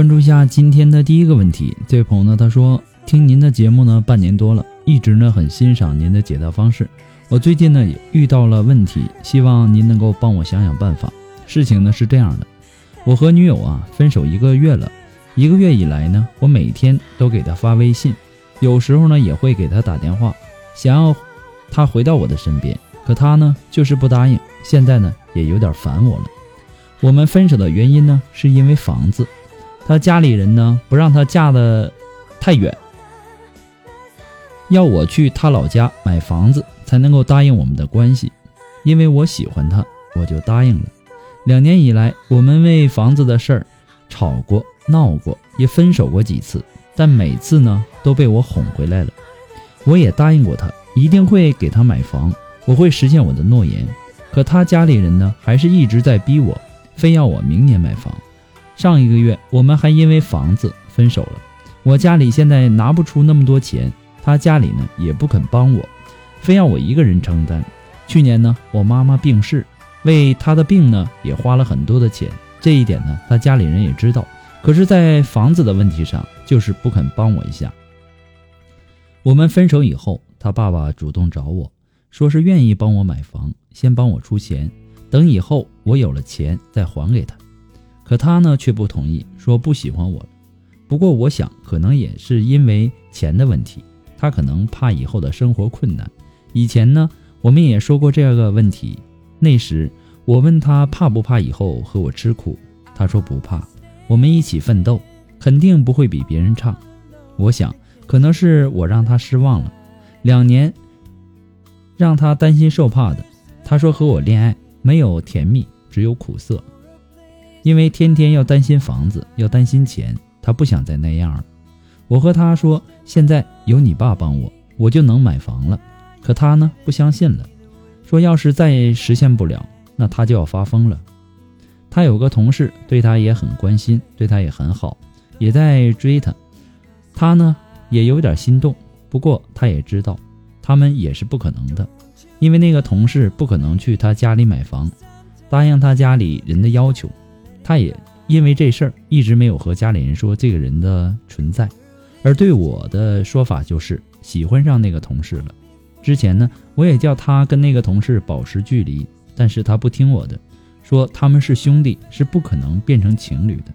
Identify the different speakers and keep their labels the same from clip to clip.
Speaker 1: 关注一下今天的第一个问题。这位朋友呢，他说听您的节目呢半年多了，一直呢很欣赏您的解答方式。我最近呢也遇到了问题，希望您能够帮我想想办法。事情呢是这样的，我和女友啊分手一个月了，一个月以来呢，我每天都给她发微信，有时候呢也会给她打电话，想要她回到我的身边，可她呢就是不答应。现在呢也有点烦我了。我们分手的原因呢，是因为房子。她家里人呢不让她嫁的太远，要我去她老家买房子才能够答应我们的关系。因为我喜欢她，我就答应了。两年以来，我们为房子的事儿吵过、闹过，也分手过几次，但每次呢都被我哄回来了。我也答应过她，一定会给她买房，我会实现我的诺言。可她家里人呢，还是一直在逼我。非要我明年买房，上一个月我们还因为房子分手了。我家里现在拿不出那么多钱，他家里呢也不肯帮我，非要我一个人承担。去年呢，我妈妈病逝，为她的病呢也花了很多的钱，这一点呢他家里人也知道。可是，在房子的问题上，就是不肯帮我一下。我们分手以后，他爸爸主动找我说是愿意帮我买房，先帮我出钱。等以后我有了钱再还给他，可他呢却不同意，说不喜欢我。不过我想可能也是因为钱的问题，他可能怕以后的生活困难。以前呢我们也说过这个问题，那时我问他怕不怕以后和我吃苦，他说不怕，我们一起奋斗，肯定不会比别人差。我想可能是我让他失望了，两年让他担心受怕的。他说和我恋爱。没有甜蜜，只有苦涩，因为天天要担心房子，要担心钱，他不想再那样了。我和他说，现在有你爸帮我，我就能买房了。可他呢，不相信了，说要是再实现不了，那他就要发疯了。他有个同事对他也很关心，对他也很好，也在追他。他呢，也有点心动，不过他也知道，他们也是不可能的。因为那个同事不可能去他家里买房，答应他家里人的要求，他也因为这事儿一直没有和家里人说这个人的存在。而对我的说法就是喜欢上那个同事了。之前呢，我也叫他跟那个同事保持距离，但是他不听我的，说他们是兄弟，是不可能变成情侣的。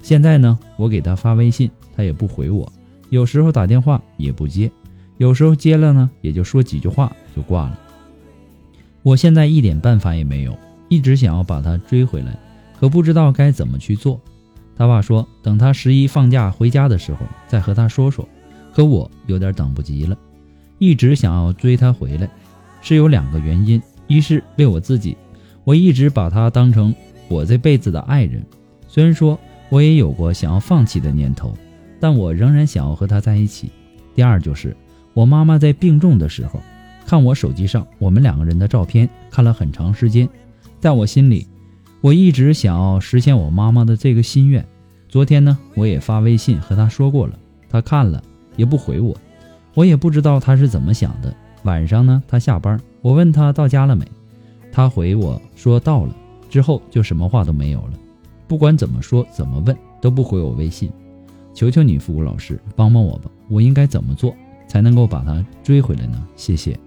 Speaker 1: 现在呢，我给他发微信，他也不回我，有时候打电话也不接，有时候接了呢，也就说几句话就挂了。我现在一点办法也没有，一直想要把他追回来，可不知道该怎么去做。他爸说，等他十一放假回家的时候再和他说说，可我有点等不及了。一直想要追她回来，是有两个原因：一是为我自己，我一直把她当成我这辈子的爱人。虽然说我也有过想要放弃的念头，但我仍然想要和她在一起。第二就是我妈妈在病重的时候，看我手机上我们两个人的照片，看了很长时间，在我心里，我一直想要实现我妈妈的这个心愿。昨天呢，我也发微信和她说过了，她看了也不回我。我也不知道她是怎么想的。晚上呢，她下班，我问她到家了没，她回我说到了，之后就什么话都没有了。不管怎么说怎么问，都不回我微信。求求你，复古老师，帮帮我吧！我应该怎么做才能够把她追回来呢？谢谢。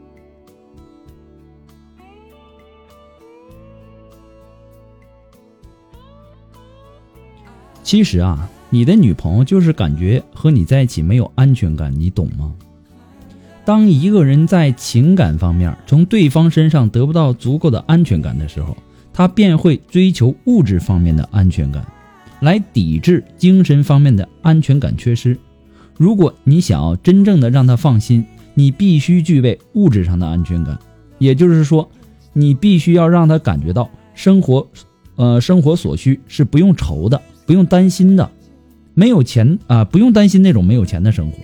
Speaker 1: 其实啊，你的女朋友就是感觉和你在一起没有安全感，你懂吗？当一个人在情感方面从对方身上得不到足够的安全感的时候，他便会追求物质方面的安全感，来抵制精神方面的安全感缺失。如果你想要真正的让他放心，你必须具备物质上的安全感，也就是说，你必须要让他感觉到生活，呃，生活所需是不用愁的，不用担心的，没有钱啊，不用担心那种没有钱的生活。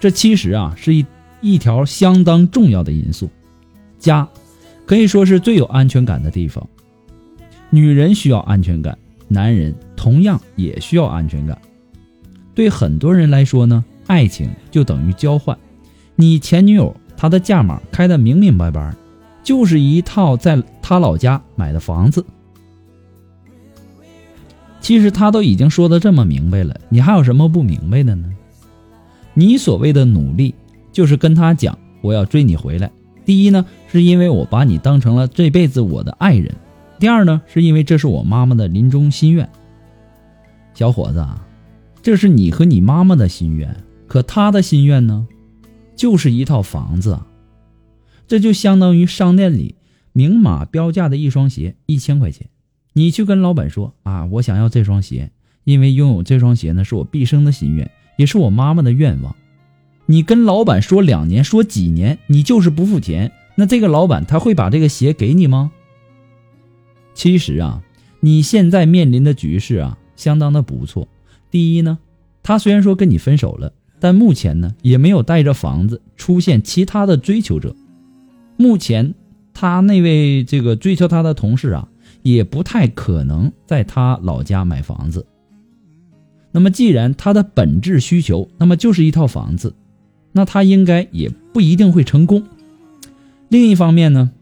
Speaker 1: 这其实啊，是一。一条相当重要的因素，家可以说是最有安全感的地方。女人需要安全感，男人同样也需要安全感。对很多人来说呢，爱情就等于交换。你前女友她的价码开的明明白白，就是一套在她老家买的房子。其实他都已经说的这么明白了，你还有什么不明白的呢？你所谓的努力。就是跟他讲，我要追你回来。第一呢，是因为我把你当成了这辈子我的爱人；第二呢，是因为这是我妈妈的临终心愿。小伙子，这是你和你妈妈的心愿，可她的心愿呢，就是一套房子。这就相当于商店里明码标价的一双鞋，一千块钱。你去跟老板说啊，我想要这双鞋，因为拥有这双鞋呢，是我毕生的心愿，也是我妈妈的愿望。你跟老板说两年，说几年，你就是不付钱，那这个老板他会把这个鞋给你吗？其实啊，你现在面临的局势啊，相当的不错。第一呢，他虽然说跟你分手了，但目前呢，也没有带着房子出现其他的追求者。目前他那位这个追求他的同事啊，也不太可能在他老家买房子。那么既然他的本质需求，那么就是一套房子。那他应该也不一定会成功。另一方面呢，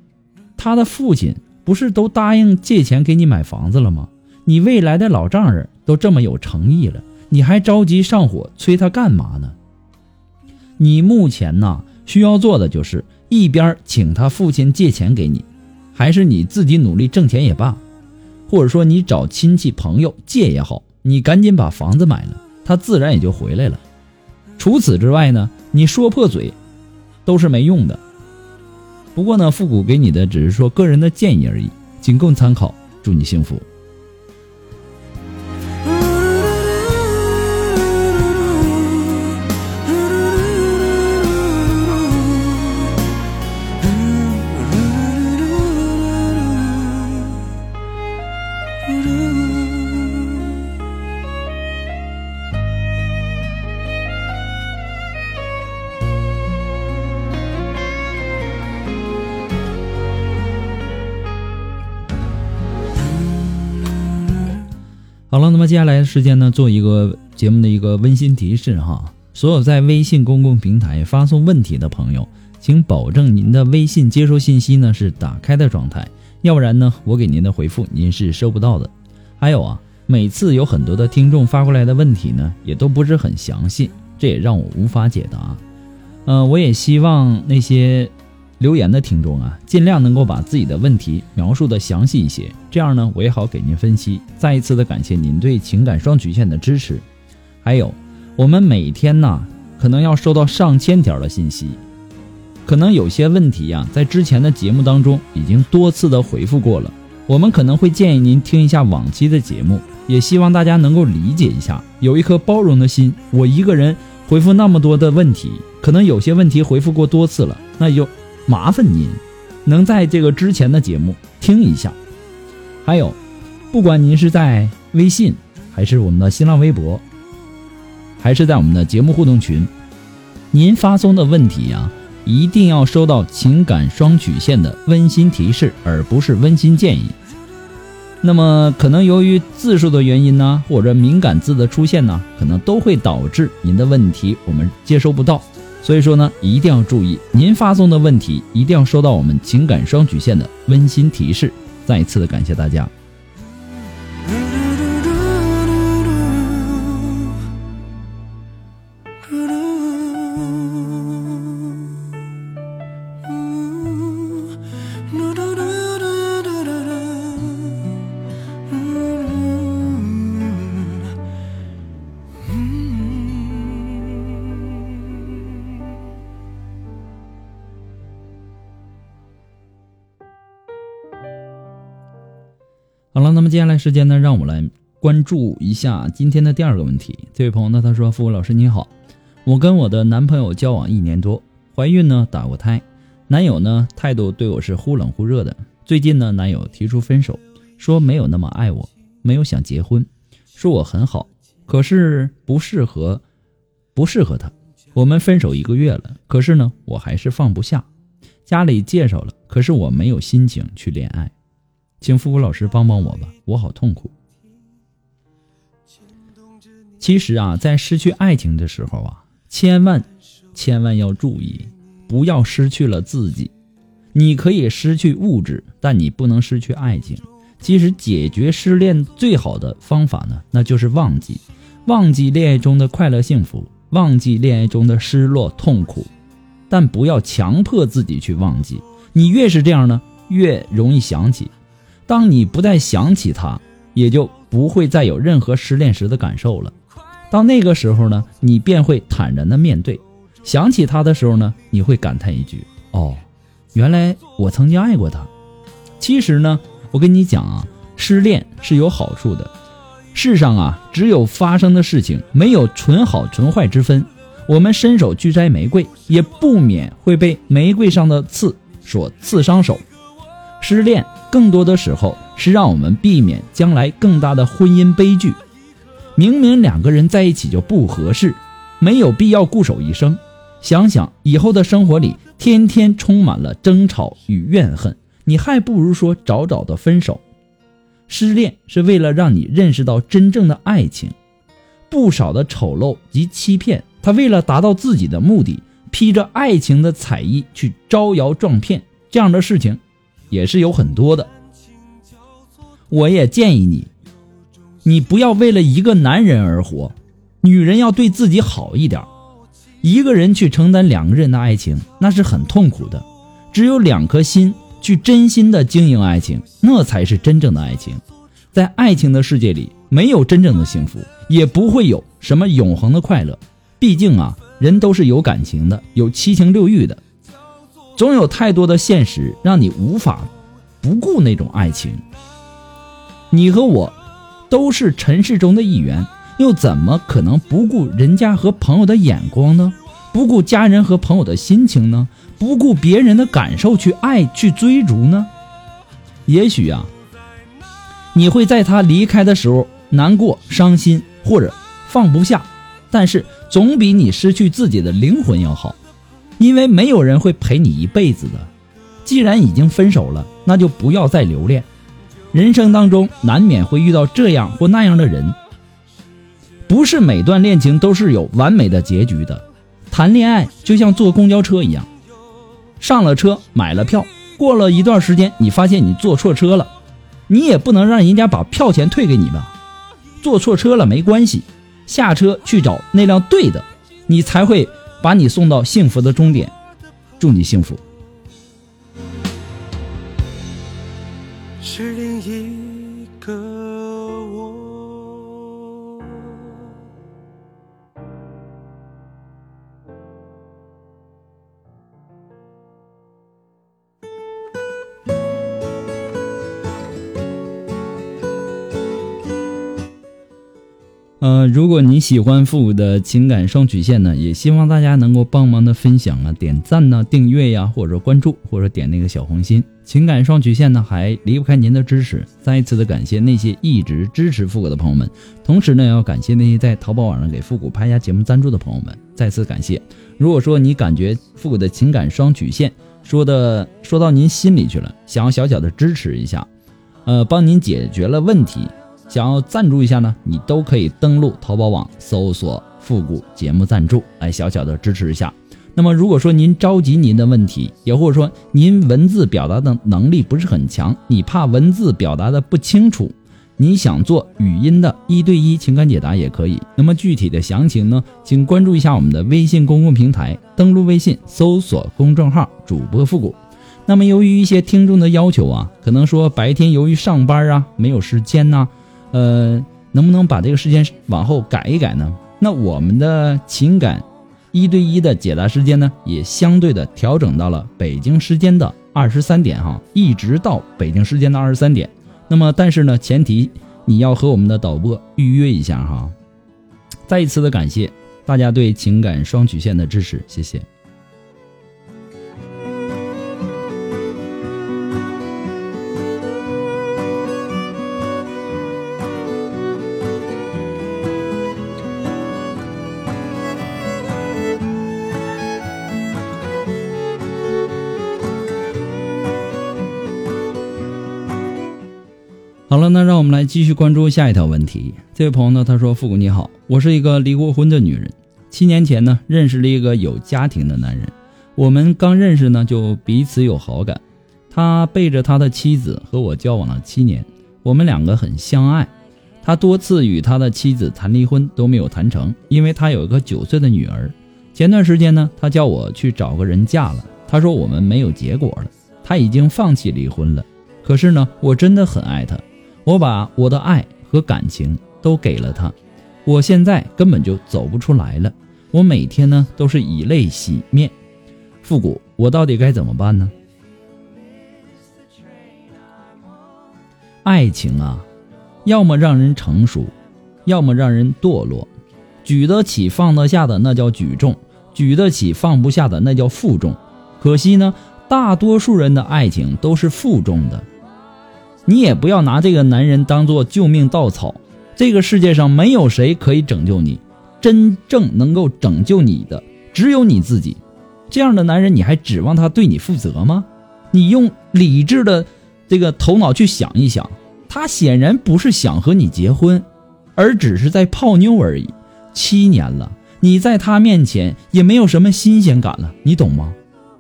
Speaker 1: 他的父亲不是都答应借钱给你买房子了吗？你未来的老丈人都这么有诚意了，你还着急上火催他干嘛呢？你目前呢需要做的就是一边请他父亲借钱给你，还是你自己努力挣钱也罢，或者说你找亲戚朋友借也好，你赶紧把房子买了，他自然也就回来了。除此之外呢？你说破嘴，都是没用的。不过呢，复古给你的只是说个人的建议而已，仅供参考。祝你幸福。那么接下来的时间呢，做一个节目的一个温馨提示哈，所有在微信公共平台发送问题的朋友，请保证您的微信接收信息呢是打开的状态，要不然呢，我给您的回复您是收不到的。还有啊，每次有很多的听众发过来的问题呢，也都不是很详细，这也让我无法解答。呃，我也希望那些留言的听众啊，尽量能够把自己的问题描述的详细一些，这样呢，我也好给您分析。再一次的感谢您对情感双曲线的支持。还有，我们每天呢，可能要收到上千条的信息，可能有些问题呀，在之前的节目当中已经多次的回复过了。我们可能会建议您听一下往期的节目，也希望大家能够理解一下，有一颗包容的心。我一个人回复那么多的问题，可能有些问题回复过多次了，那就麻烦您能在这个之前的节目听一下。还有，不管您是在微信，还是我们的新浪微博，还是在我们的节目互动群，您发送的问题呀。一定要收到情感双曲线的温馨提示，而不是温馨建议。那么，可能由于字数的原因呢，或者敏感字的出现呢，可能都会导致您的问题我们接收不到。所以说呢，一定要注意，您发送的问题一定要收到我们情感双曲线的温馨提示。再一次的感谢大家。接下来时间呢，让我来关注一下今天的第二个问题。这位朋友呢，他说：“付老师你好，我跟我的男朋友交往一年多，怀孕呢打过胎，男友呢态度对我是忽冷忽热的。最近呢，男友提出分手，说没有那么爱我，没有想结婚，说我很好，可是不适合，不适合他。我们分手一个月了，可是呢，我还是放不下。家里介绍了，可是我没有心情去恋爱。”请付付老师帮帮我吧，我好痛苦。其实啊，在失去爱情的时候啊，千万千万要注意，不要失去了自己。你可以失去物质，但你不能失去爱情。其实解决失恋最好的方法呢，那就是忘记，忘记恋爱中的快乐幸福，忘记恋爱中的失落痛苦，但不要强迫自己去忘记。你越是这样呢，越容易想起。当你不再想起他，也就不会再有任何失恋时的感受了。到那个时候呢，你便会坦然的面对。想起他的时候呢，你会感叹一句：“哦，原来我曾经爱过他。”其实呢，我跟你讲啊，失恋是有好处的。世上啊，只有发生的事情，没有纯好纯坏之分。我们伸手去摘玫瑰，也不免会被玫瑰上的刺所刺伤手。失恋。更多的时候是让我们避免将来更大的婚姻悲剧。明明两个人在一起就不合适，没有必要固守一生。想想以后的生活里，天天充满了争吵与怨恨，你还不如说早早的分手。失恋是为了让你认识到真正的爱情，不少的丑陋及欺骗，他为了达到自己的目的，披着爱情的彩衣去招摇撞骗，这样的事情。也是有很多的，我也建议你，你不要为了一个男人而活，女人要对自己好一点。一个人去承担两个人的爱情，那是很痛苦的。只有两颗心去真心的经营爱情，那才是真正的爱情。在爱情的世界里，没有真正的幸福，也不会有什么永恒的快乐。毕竟啊，人都是有感情的，有七情六欲的。总有太多的现实让你无法不顾那种爱情。你和我都是尘世中的一员，又怎么可能不顾人家和朋友的眼光呢？不顾家人和朋友的心情呢？不顾别人的感受去爱去追逐呢？也许啊，你会在他离开的时候难过、伤心或者放不下，但是总比你失去自己的灵魂要好。因为没有人会陪你一辈子的，既然已经分手了，那就不要再留恋。人生当中难免会遇到这样或那样的人，不是每段恋情都是有完美的结局的。谈恋爱就像坐公交车一样，上了车买了票，过了一段时间你发现你坐错车了，你也不能让人家把票钱退给你吧？坐错车了没关系，下车去找那辆对的。你才会把你送到幸福的终点。祝你幸福。
Speaker 2: 是另一个
Speaker 1: 呃，如果你喜欢复古的情感双曲线呢，也希望大家能够帮忙的分享啊、点赞呢、订阅呀，或者关注，或者点那个小红心。情感双曲线呢，还离不开您的支持。再一次的感谢那些一直支持复古的朋友们，同时呢，要感谢那些在淘宝网上给复古拍下节目赞助的朋友们，再次感谢。如果说你感觉复古的情感双曲线说的说到您心里去了，想要小小的支持一下，呃，帮您解决了问题。想要赞助一下呢，你都可以登录淘宝网搜索“复古节目赞助”来小小的支持一下。那么如果说您着急您的问题，也或者说您文字表达的能力不是很强，你怕文字表达的不清楚，你想做语音的一对一情感解答也可以。那么具体的详情呢，请关注一下我们的微信公共平台，登录微信搜索公众号“主播复古”。那么由于一些听众的要求啊，可能说白天由于上班啊没有时间呐。呃，能不能把这个时间往后改一改呢？那我们的情感一对一的解答时间呢，也相对的调整到了北京时间的二十三点哈，一直到北京时间的二十三点。那么，但是呢，前提你要和我们的导播预约一下哈。再一次的感谢大家对情感双曲线的支持，谢谢。好了，那让我们来继续关注下一条问题。这位朋友呢，他说：“复古你好，我是一个离过婚的女人，七年前呢认识了一个有家庭的男人。我们刚认识呢就彼此有好感，他背着他的妻子和我交往了七年，我们两个很相爱。他多次与他的妻子谈离婚都没有谈成，因为他有一个九岁的女儿。前段时间呢，他叫我去找个人嫁了，他说我们没有结果了，他已经放弃离婚了。可是呢，我真的很爱他。”我把我的爱和感情都给了他，我现在根本就走不出来了。我每天呢都是以泪洗面。复古，我到底该怎么办呢？爱情啊，要么让人成熟，要么让人堕落。举得起放得下的那叫举重，举得起放不下的那叫负重。可惜呢，大多数人的爱情都是负重的。你也不要拿这个男人当做救命稻草，这个世界上没有谁可以拯救你，真正能够拯救你的只有你自己。这样的男人，你还指望他对你负责吗？你用理智的这个头脑去想一想，他显然不是想和你结婚，而只是在泡妞而已。七年了，你在他面前也没有什么新鲜感了，你懂吗？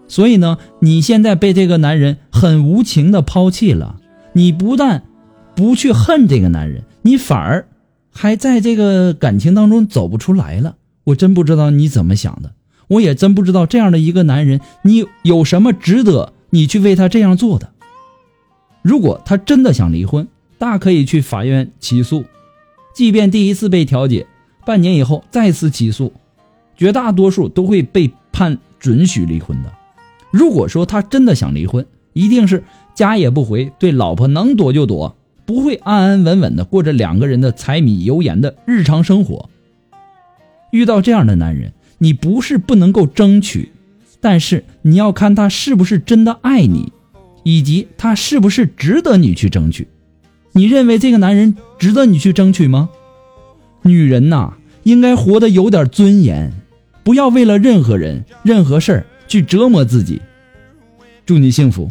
Speaker 1: 所以呢，你现在被这个男人很无情的抛弃了。你不但不去恨这个男人，你反而还在这个感情当中走不出来了。我真不知道你怎么想的，我也真不知道这样的一个男人，你有什么值得你去为他这样做的？如果他真的想离婚，大可以去法院起诉，即便第一次被调解，半年以后再次起诉，绝大多数都会被判准许离婚的。如果说他真的想离婚，一定是。家也不回，对老婆能躲就躲，不会安安稳稳的过着两个人的柴米油盐的日常生活。遇到这样的男人，你不是不能够争取，但是你要看他是不是真的爱你，以及他是不是值得你去争取。你认为这个男人值得你去争取吗？女人呐，应该活得有点尊严，不要为了任何人、任何事儿去折磨自己。祝你幸福。